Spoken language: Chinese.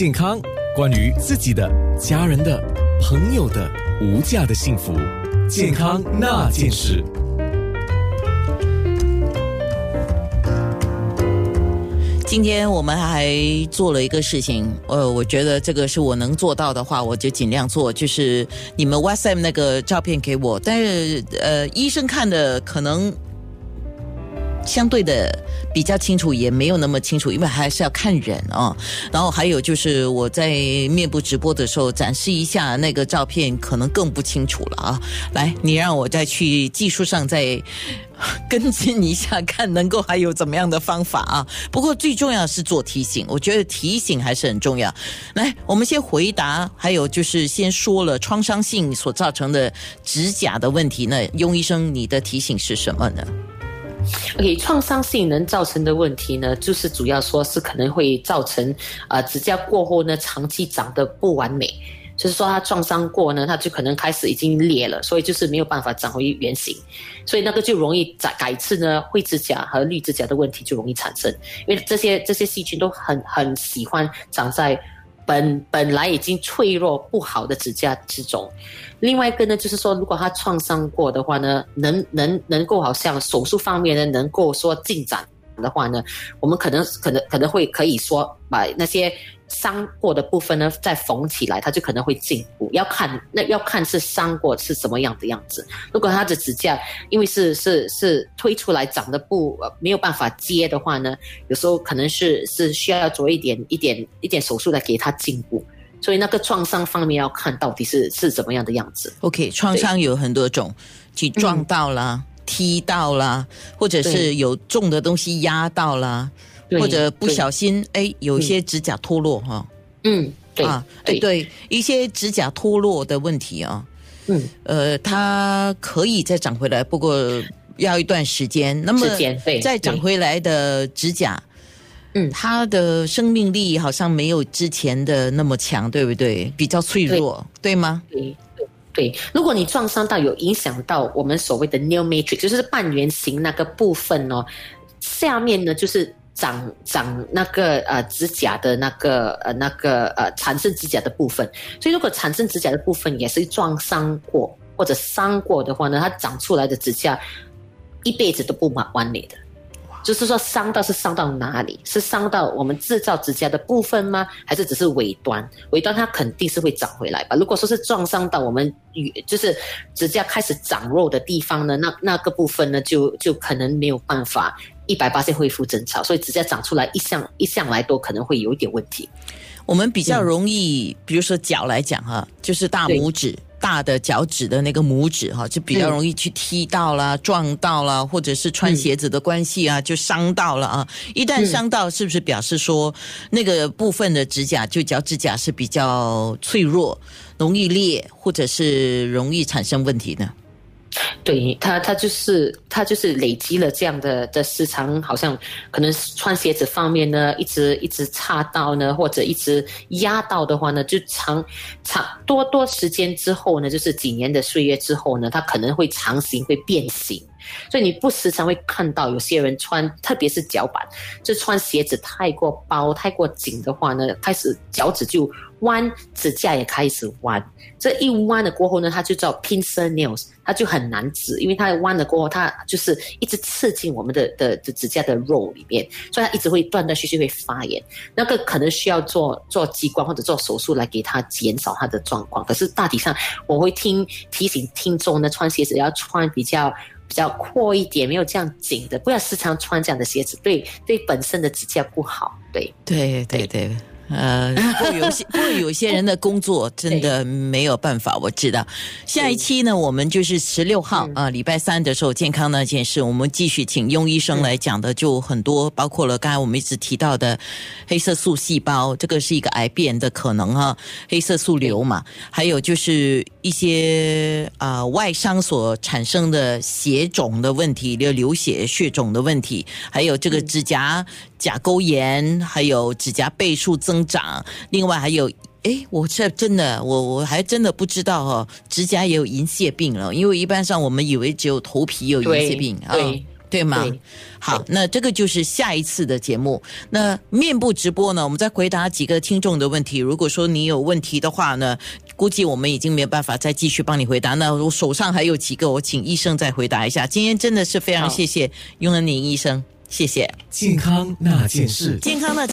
健康，关于自己的、家人的、朋友的无价的幸福，健康那件事。今天我们还做了一个事情，呃，我觉得这个是我能做到的话，我就尽量做。就是你们 WhatsApp 那个照片给我，但是呃，医生看的可能相对的比较清楚，也没有那么清楚，因为还是要看人啊。然后还有就是我在面部直播的时候展示一下那个照片，可能更不清楚了啊。来，你让我再去技术上再。跟进一下，看能够还有怎么样的方法啊？不过最重要是做提醒，我觉得提醒还是很重要。来，我们先回答，还有就是先说了创伤性所造成的指甲的问题呢。雍医生，你的提醒是什么呢？OK，创伤性能造成的问题呢，就是主要说是可能会造成啊指甲过后呢长期长得不完美。就是说，它撞伤过呢，它就可能开始已经裂了，所以就是没有办法长回原形，所以那个就容易改改次呢，灰指甲和绿指甲的问题就容易产生，因为这些这些细菌都很很喜欢长在本本来已经脆弱不好的指甲之中。另外一个呢，就是说，如果他创伤过的话呢，能能能够好像手术方面呢，能够说进展的话呢，我们可能可能可能会可以说把那些。伤过的部分呢，再缝起来，它就可能会进步。要看那要看是伤过是什么样的样子。如果它的指甲因为是是是推出来长得不没有办法接的话呢，有时候可能是是需要做一点一点一点手术来给它进步。所以那个创伤方面要看到底是是怎么样的样子。OK，创伤有很多种，去撞到了、踢到了，或者是有重的东西压到了。或者不小心，哎，有一些指甲脱落哈。嗯，对啊，对对，一些指甲脱落的问题啊。嗯，呃，它可以再长回来，不过要一段时间。那么再长回来的指甲，嗯，它的生命力好像没有之前的那么强，对不对？比较脆弱，对吗？对对。如果你撞伤到有影响到我们所谓的 new matrix，就是半圆形那个部分哦，下面呢就是。长长那个呃指甲的那个呃那个呃产生指甲的部分，所以如果产生指甲的部分也是撞伤过或者伤过的话呢，它长出来的指甲一辈子都不完完美的。就是说伤到是伤到哪里？是伤到我们制造指甲的部分吗？还是只是尾端？尾端它肯定是会长回来吧。如果说是撞伤到我们与就是指甲开始长肉的地方呢，那那个部分呢就就可能没有办法。一百八十恢复正常，所以指甲长出来一向一向来都可能会有一点问题。我们比较容易，比如说脚来讲哈，就是大拇指大的脚趾的那个拇指哈，就比较容易去踢到啦、撞到啦，或者是穿鞋子的关系啊，就伤到了啊。一旦伤到，是不是表示说那个部分的指甲，就脚趾甲是比较脆弱，容易裂，或者是容易产生问题呢？对他，他就是他就是累积了这样的的时长，好像可能穿鞋子方面呢，一直一直擦到呢，或者一直压到的话呢，就长长多多时间之后呢，就是几年的岁月之后呢，它可能会长形会变形。所以你不时常会看到有些人穿，特别是脚板，就穿鞋子太过包、太过紧的话呢，开始脚趾就弯，指甲也开始弯。这一弯了过后呢，它就叫 pincer nails，它就很难指，因为它弯了过后，它就是一直刺进我们的的的指甲的肉里面，所以它一直会断断续续会发炎。那个可能需要做做激光或者做手术来给它减少它的状况。可是大体上，我会听提醒听众呢，穿鞋子要穿比较。比较阔一点，没有这样紧的，不要时常穿这样的鞋子，对对本身的指甲不好。对对对对。呃，不过有些不过有些人的工作 真的没有办法，我知道。下一期呢，我们就是十六号啊，礼拜三的时候，健康那件事，我们继续请庸医生来讲的，就很多，包括了刚才我们一直提到的黑色素细胞，这个是一个癌变的可能哈，黑色素瘤嘛，还有就是一些啊外伤所产生的血肿的问题，流流血血肿的问题，还有这个指甲。甲沟炎，还有指甲倍数增长，另外还有，哎，我这真的，我我还真的不知道哦，指甲也有银屑病了，因为一般上我们以为只有头皮有银屑病啊。对对吗？对好，那这个就是下一次的节目。那面部直播呢，我们再回答几个听众的问题。如果说你有问题的话呢，估计我们已经没有办法再继续帮你回答。那我手上还有几个，我请医生再回答一下。今天真的是非常谢谢雍恩宁医生，谢谢健康那件事。健康的。